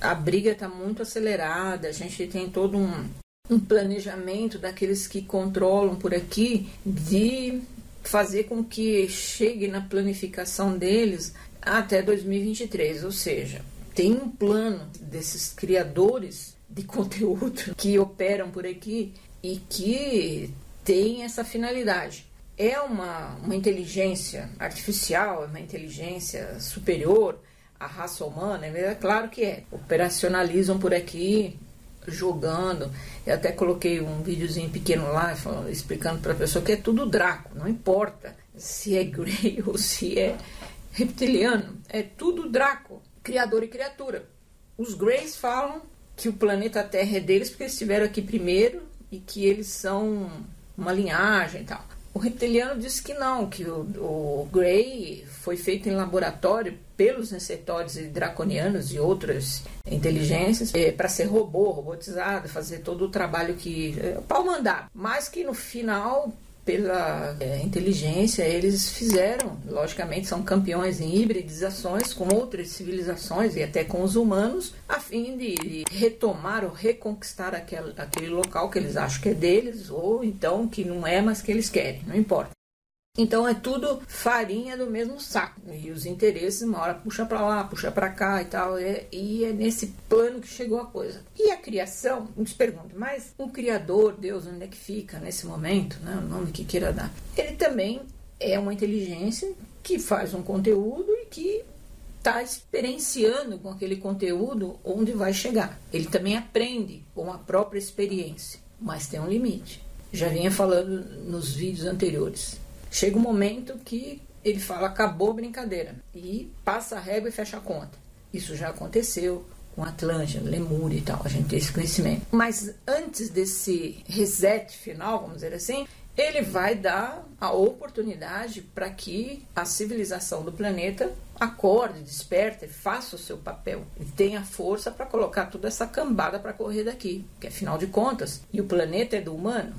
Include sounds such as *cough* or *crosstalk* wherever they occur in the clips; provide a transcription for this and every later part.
a briga está muito acelerada, a gente tem todo um, um planejamento daqueles que controlam por aqui de fazer com que chegue na planificação deles até 2023, ou seja, tem um plano desses criadores de *laughs* conteúdo que operam por aqui e que tem essa finalidade. É uma, uma inteligência artificial, é uma inteligência superior à raça humana? É claro que é. Operacionalizam por aqui jogando. Eu até coloquei um videozinho pequeno lá falando, explicando para a pessoa que é tudo Draco, não importa se é Grey *laughs* ou se é reptiliano, é tudo Draco, criador e criatura. Os Greys falam que o planeta Terra é deles porque eles estiveram aqui primeiro e que eles são uma linhagem e tal. O reptiliano disse que não, que o, o Grey foi feito em laboratório pelos receptores draconianos e outras inteligências é, para ser robô, robotizado, fazer todo o trabalho que. É, para mandar. Mas que no final pela é, inteligência, eles fizeram, logicamente, são campeões em hibridizações com outras civilizações e até com os humanos, a fim de, retomar ou reconquistar aquele, aquele local que eles acham que é deles, ou então que não é, mas que eles querem, não importa. Então é tudo farinha do mesmo saco. E os interesses, uma hora puxa para lá, puxa para cá e tal. É, e é nesse plano que chegou a coisa. E a criação, nos pergunta, mas o Criador, Deus, onde é que fica nesse momento? Né, o nome que queira dar. Ele também é uma inteligência que faz um conteúdo e que está experienciando com aquele conteúdo onde vai chegar. Ele também aprende com a própria experiência, mas tem um limite. Já vinha falando nos vídeos anteriores. Chega um momento que ele fala acabou a brincadeira. E passa a régua e fecha a conta. Isso já aconteceu com Atlântida, Lemúria e tal, a gente tem esse conhecimento. Mas antes desse reset final, vamos dizer assim, ele vai dar a oportunidade para que a civilização do planeta acorde, desperte, faça o seu papel. E tenha força para colocar toda essa cambada para correr daqui, que afinal de contas, e o planeta é do humano,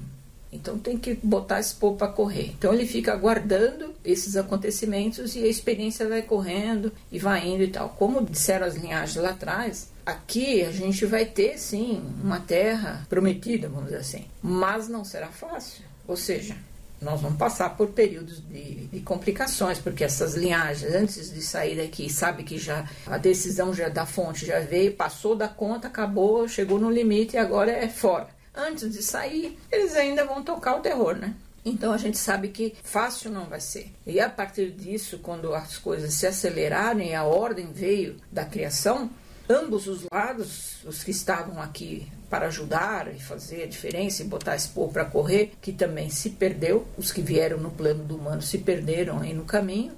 então tem que botar esse povo para correr. Então ele fica aguardando esses acontecimentos e a experiência vai correndo e vai indo e tal. Como disseram as linhagens lá atrás, aqui a gente vai ter sim uma terra prometida, vamos dizer assim, mas não será fácil. Ou seja, nós vamos passar por períodos de, de, complicações, porque essas linhagens, antes de sair daqui, sabe que já a decisão já da fonte já veio, passou da conta, acabou, chegou no limite e agora é fora antes de sair, eles ainda vão tocar o terror, né? Então a gente sabe que fácil não vai ser. E a partir disso, quando as coisas se aceleraram e a ordem veio da criação, ambos os lados, os que estavam aqui para ajudar e fazer a diferença e botar esse povo para correr, que também se perdeu, os que vieram no plano do humano se perderam aí no caminho,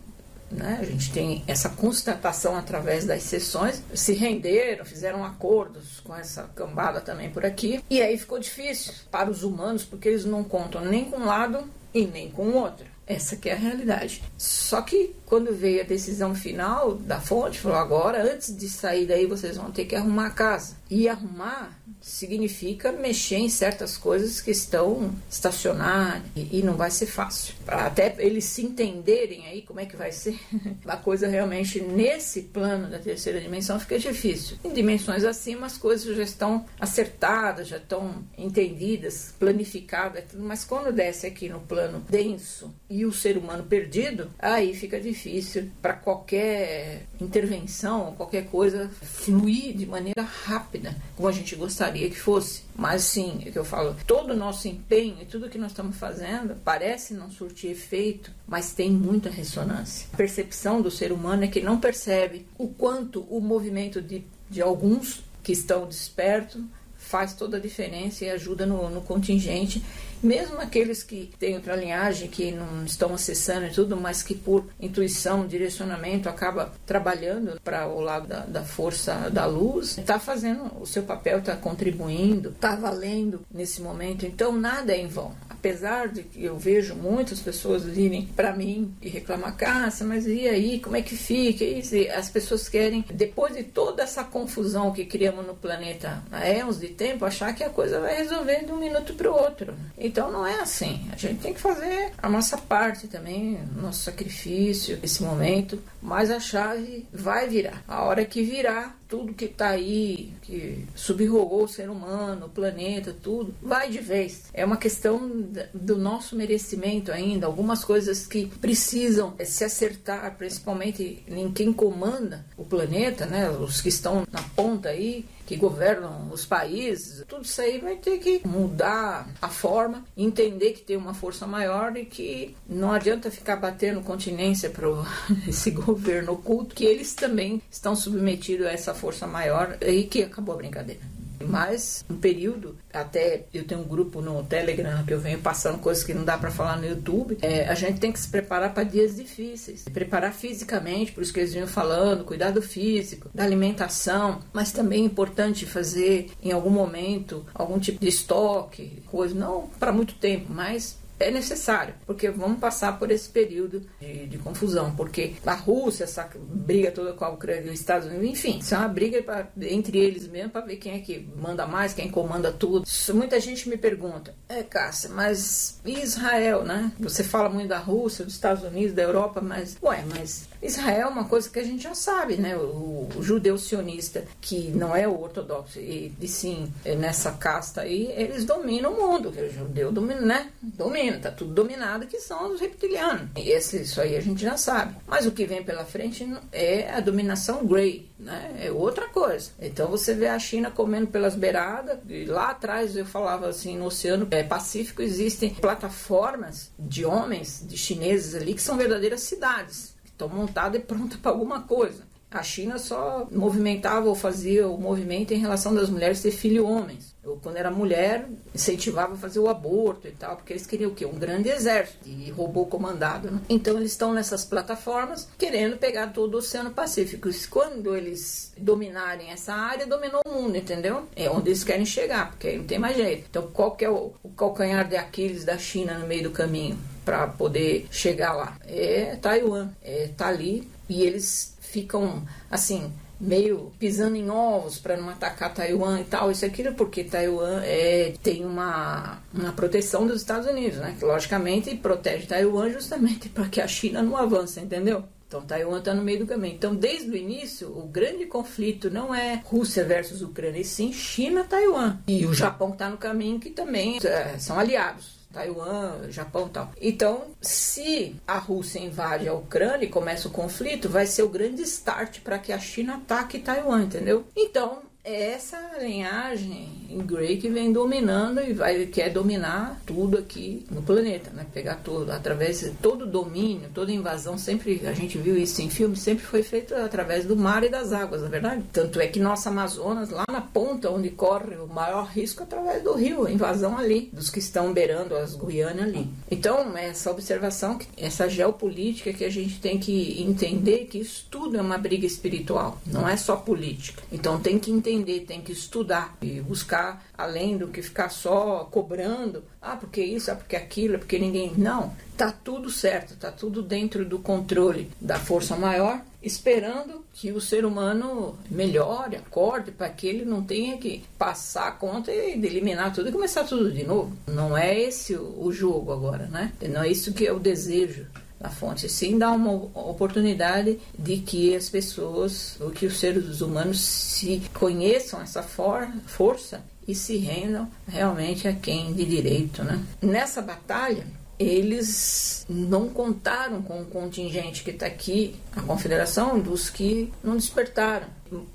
né? A gente tem essa constatação através das sessões, se renderam, fizeram acordos com essa cambada também por aqui, e aí ficou difícil para os humanos, porque eles não contam nem com um lado e nem com o outro. Essa que é a realidade. Só que quando veio a decisão final da fonte, falou agora, antes de sair daí, vocês vão ter que arrumar a casa. E arrumar significa mexer em certas coisas que estão estacionadas e, e não vai ser fácil. Para até eles se entenderem aí como é que vai ser, *laughs* a coisa realmente nesse plano da terceira dimensão fica difícil. Em dimensões acima as coisas já estão acertadas, já estão entendidas, planificadas, mas quando desce aqui no plano denso e o ser humano perdido, aí fica difícil para qualquer intervenção, qualquer coisa fluir de maneira rápida, como a gente gostaria que fosse. Mas sim, é que eu falo, todo o nosso empenho e tudo que nós estamos fazendo parece não surtir efeito, mas tem muita ressonância. A percepção do ser humano é que não percebe o quanto o movimento de, de alguns que estão despertos faz toda a diferença e ajuda no, no contingente mesmo aqueles que têm outra linhagem, que não estão acessando e tudo, mas que por intuição, direcionamento, acaba trabalhando para o lado da, da, força da luz, está fazendo o seu papel, está contribuindo, está valendo nesse momento. Então nada é em vão apesar de que eu vejo muitas pessoas virem para mim e reclamar, Cássia, mas e aí, como é que fica? E as pessoas querem, depois de toda essa confusão que criamos no planeta há anos de tempo, achar que a coisa vai resolver de um minuto para o outro. Então não é assim. A gente tem que fazer a nossa parte também, nosso sacrifício, esse momento, mas a chave vai virar. A hora que virar, tudo que está aí, que subrogou o ser humano, o planeta, tudo, vai de vez. É uma questão do nosso merecimento ainda, algumas coisas que precisam se acertar, principalmente em quem comanda o planeta, né? Os que estão na ponta aí, que governam os países, tudo isso aí vai ter que mudar a forma, entender que tem uma força maior e que não adianta ficar batendo continência para *laughs* esse governo oculto, que eles também estão submetidos a essa força maior e que acabou a brincadeira. Mas um período, até eu tenho um grupo no Telegram que eu venho passando coisas que não dá para falar no YouTube. É, a gente tem que se preparar para dias difíceis, preparar fisicamente, por isso que eles vinham falando, cuidado físico, da alimentação, mas também é importante fazer em algum momento algum tipo de estoque, coisa não para muito tempo, mas é necessário, porque vamos passar por esse período de, de confusão, porque a Rússia, essa briga toda com a Ucrânia os Estados Unidos, enfim, isso é uma briga pra, entre eles mesmo para ver quem é que manda mais, quem comanda tudo. Isso, muita gente me pergunta, é, Cássia, mas Israel, né? Você fala muito da Rússia, dos Estados Unidos, da Europa, mas, ué, mas Israel é uma coisa que a gente já sabe, né? O, o judeu sionista, que não é o ortodoxo, e, e sim é nessa casta aí, eles dominam o mundo. O judeu domina, né? Domina, tá tudo dominado, que são os reptilianos. E esse, isso aí a gente já sabe. Mas o que vem pela frente é a dominação grey, né? É outra coisa. Então você vê a China comendo pelas beiradas, e lá atrás eu falava assim, no Oceano é, Pacífico existem plataformas de homens, de chineses ali, que são verdadeiras cidades Estou montada e pronta para alguma coisa. A China só movimentava ou fazia o movimento em relação das mulheres ter filho homens. Eu, quando era mulher, incentivava a fazer o aborto e tal, porque eles queriam o quê? Um grande exército e robô comandado. Né? Então eles estão nessas plataformas querendo pegar todo o Oceano Pacífico. E quando eles dominarem essa área, dominou o mundo, entendeu? É onde eles querem chegar, porque aí não tem mais jeito. Então qual que é o, o calcanhar de Aquiles da China no meio do caminho? para poder chegar lá. É Taiwan, é, tá ali e eles ficam assim meio pisando em ovos para não atacar Taiwan e tal, isso e aquilo, porque Taiwan é, tem uma, uma proteção dos Estados Unidos, né? Que logicamente protege Taiwan justamente para que a China não avance, entendeu? Então Taiwan está no meio do caminho. Então, desde o início, o grande conflito não é Rússia versus Ucrânia, e sim China-Taiwan. E o Japão está no caminho, que também é, são aliados. Taiwan, Japão tal. Então, se a Rússia invade a Ucrânia e começa o conflito, vai ser o grande start para que a China ataque Taiwan, entendeu? Então, é essa linhagem em Grey que vem dominando e vai quer dominar tudo aqui no planeta, né? Pegar tudo através de todo domínio, toda invasão, sempre a gente viu isso em filmes, sempre foi feito através do mar e das águas, na é verdade. Tanto é que nossa Amazonas, lá na ponta onde corre o maior risco através do rio, a invasão ali dos que estão beirando as Guianas ali. Então, essa observação, essa geopolítica que a gente tem que entender que isso tudo é uma briga espiritual, não é só política. Então, tem que entender entender, tem que estudar e buscar além do que ficar só cobrando. Ah, porque isso, ah, porque aquilo, é porque ninguém. Não, tá tudo certo, tá tudo dentro do controle da força maior, esperando que o ser humano melhore, acorde, para que ele não tenha que passar a conta e eliminar tudo e começar tudo de novo. Não é esse o jogo agora, né? Não é isso que é o desejo na fonte, sim dá uma oportunidade de que as pessoas, ou que os seres humanos se conheçam essa for força e se rendam realmente a quem de direito, né? Nessa batalha, eles não contaram com o contingente que está aqui, a confederação, dos que não despertaram.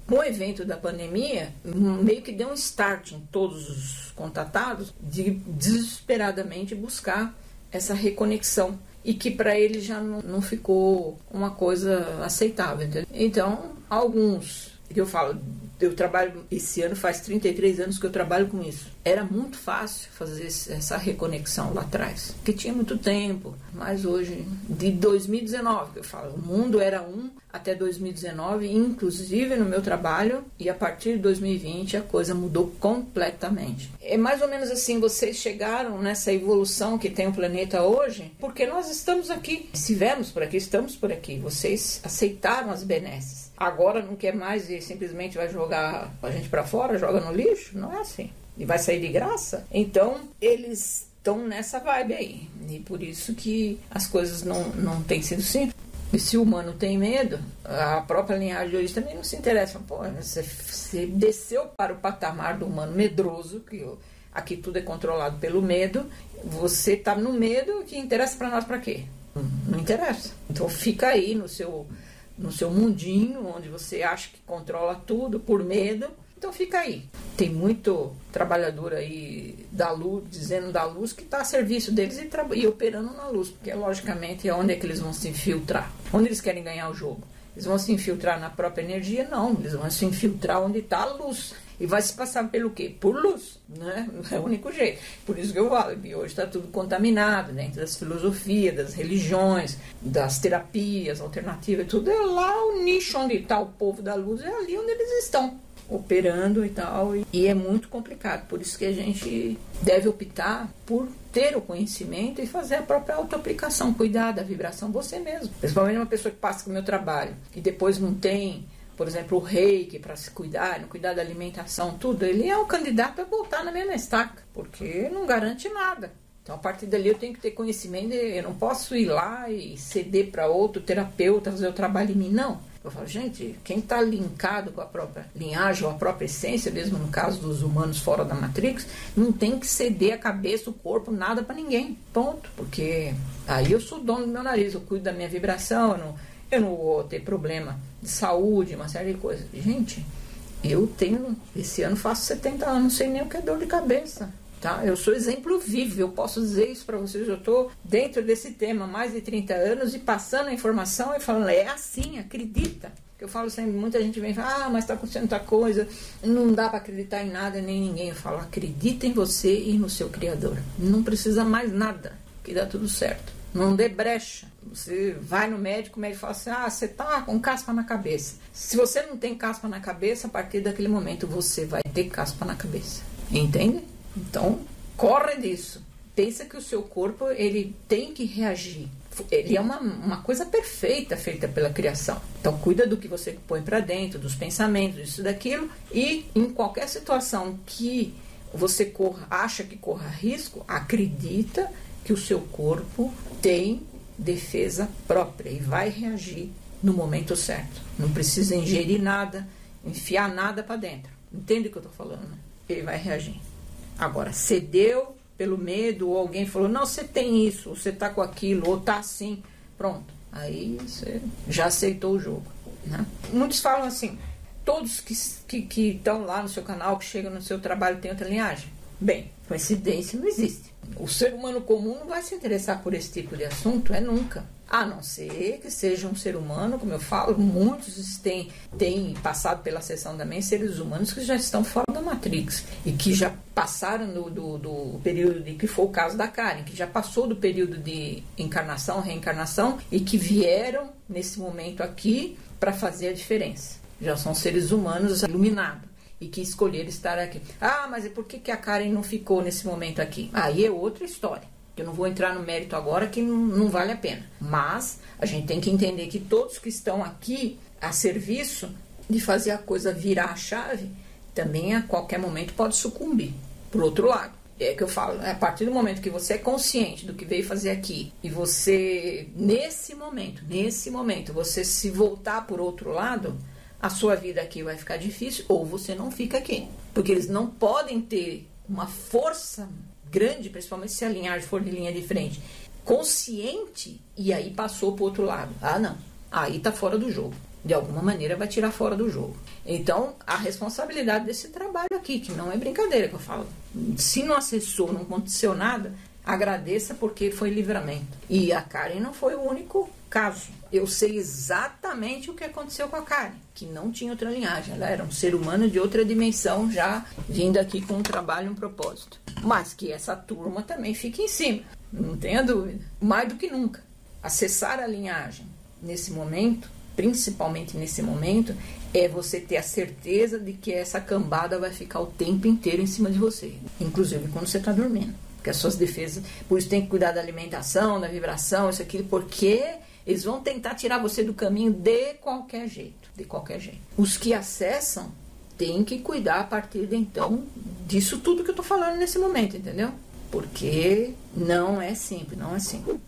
Com o evento da pandemia, meio que deu um start em todos os contatados de desesperadamente buscar essa reconexão e que para ele já não, não ficou uma coisa aceitável. Entendeu? Então, alguns, que eu falo, eu trabalho esse ano, faz 33 anos que eu trabalho com isso. Era muito fácil fazer essa reconexão lá atrás, porque tinha muito tempo, mas hoje, de 2019, que eu falo, o mundo era um até 2019, inclusive no meu trabalho, e a partir de 2020 a coisa mudou completamente. É mais ou menos assim, vocês chegaram nessa evolução que tem o planeta hoje, porque nós estamos aqui, estivemos por aqui, estamos por aqui, vocês aceitaram as benesses. Agora não quer mais e simplesmente vai jogar a gente para fora, joga no lixo? Não é assim e vai sair de graça. Então, eles estão nessa vibe aí. E por isso que as coisas não, não têm sido simples. E se o humano tem medo, a própria linhagem de origem também não se interessa. Pô, você, você desceu para o patamar do humano medroso, que aqui tudo é controlado pelo medo. Você está no medo, que interessa para nós para quê? Não interessa. Então fica aí no seu, no seu mundinho, onde você acha que controla tudo por medo. Então fica aí. Tem muito trabalhador aí da luz, dizendo da luz, que está a serviço deles e, e, operando na luz, porque logicamente é onde é que eles vão se infiltrar. Onde eles querem ganhar o jogo? Eles vão se infiltrar na própria energia? Não, eles vão se infiltrar onde está a luz. E vai se passar pelo quê? Por luz, né? *laughs* É o único jeito. Por isso que eu falo que hoje está tudo contaminado dentro das filosofias, das religiões, das terapias alternativas, tudo é lá o nicho onde está o povo da luz, é ali onde eles estão operando e tal. E é muito complicado. Por isso que a gente deve optar por ter o conhecimento e fazer a própria autoaplicação, cuidar da vibração você mesmo. Principalmente uma pessoa que passa com o meu trabalho e depois não tem por exemplo, o reiki para se cuidar, não cuidar da alimentação, tudo, ele é um candidato a voltar na mesma estaca, porque não garante nada. Então, a partir dali, eu tenho que ter conhecimento, eu não posso ir lá e ceder para outro terapeuta fazer o trabalho em mim, não. Eu falo, gente, quem está linkado com a própria linhagem ou a própria essência, mesmo no caso dos humanos fora da Matrix, não tem que ceder a cabeça, o corpo, nada para ninguém. Ponto. Porque aí eu sou dono do meu nariz, eu cuido da minha vibração, eu não eu não vou ter problema de saúde, uma série de coisas. Gente, eu tenho, esse ano faço 70 anos, não sei nem o que é dor de cabeça. Tá? Eu sou exemplo vivo, eu posso dizer isso para vocês. Eu estou dentro desse tema há mais de 30 anos e passando a informação e falando, é assim, acredita. Eu falo sempre, muita gente vem e fala, ah, mas está acontecendo tanta coisa, não dá para acreditar em nada nem em ninguém. Eu falo, acredita em você e no seu Criador. Não precisa mais nada, que dá tudo certo. Não dê brecha. Você vai no médico, o médico fala assim: ah, você tá com caspa na cabeça. Se você não tem caspa na cabeça, a partir daquele momento você vai ter caspa na cabeça. Entende? Então, corre disso. Pensa que o seu corpo ele tem que reagir. Ele é uma, uma coisa perfeita feita pela criação. Então, cuida do que você põe para dentro, dos pensamentos, isso daquilo. E em qualquer situação que você corra, acha que corra risco, acredita que o seu corpo tem defesa própria e vai reagir no momento certo. Não precisa ingerir nada, enfiar nada para dentro. Entende o que eu estou falando? Né? Ele vai reagir. Agora, cedeu pelo medo, ou alguém falou, não, você tem isso, você está com aquilo, ou está assim, pronto. Aí você já aceitou o jogo. Né? Muitos falam assim, todos que estão que, que lá no seu canal, que chegam no seu trabalho, têm outra linhagem. Bem, coincidência não existe. O ser humano comum não vai se interessar por esse tipo de assunto, é nunca. A não ser que seja um ser humano, como eu falo, muitos têm, têm passado pela sessão também seres humanos que já estão fora da Matrix e que já passaram do, do, do, período de que foi o caso da Karen, que já passou do período de encarnação, reencarnação e que vieram nesse momento aqui para fazer a diferença. Já são seres humanos iluminados e que escolheram estar aqui. Ah, mas por que, que a Karen não ficou nesse momento aqui? Aí é outra história. Eu não vou entrar no mérito agora que não, não vale a pena. Mas a gente tem que entender que todos que estão aqui a serviço de fazer a coisa virar a chave, também a qualquer momento pode sucumbir. Por outro lado, é que eu falo, a partir do momento que você é consciente do que veio fazer aqui e você, nesse momento, nesse momento, você se voltar por outro lado, a sua vida aqui vai ficar difícil ou você não fica aqui. Porque eles não podem ter uma força grande, principalmente se a linhagem for de linha de frente, consciente e aí passou para outro lado. Ah, não. Aí tá fora do jogo. De alguma maneira vai tirar fora do jogo. Então, a responsabilidade desse trabalho aqui, que não é brincadeira que eu falo. Se não acessou, não aconteceu nada, agradeça porque foi livramento. E a Karen não foi o único caso. Eu sei exatamente o que aconteceu com a Karen, que não tinha outra linhagem. Ela era um ser humano de outra dimensão, já vindo aqui com um trabalho, um propósito. Mas que essa turma também fica em cima, não tenha dúvida. Mais do que nunca. Acessar a linhagem nesse momento, principalmente nesse momento, é você ter a certeza de que essa cambada vai ficar o tempo inteiro em cima de você, inclusive quando você está dormindo. Porque as suas defesas, por isso tem que cuidar da alimentação, da vibração, isso aqui, porque eles vão tentar tirar você do caminho de qualquer jeito, de qualquer jeito. Os que acessam têm que cuidar a partir de então disso tudo que eu estou falando nesse momento, entendeu? Porque não é simples, não é simples.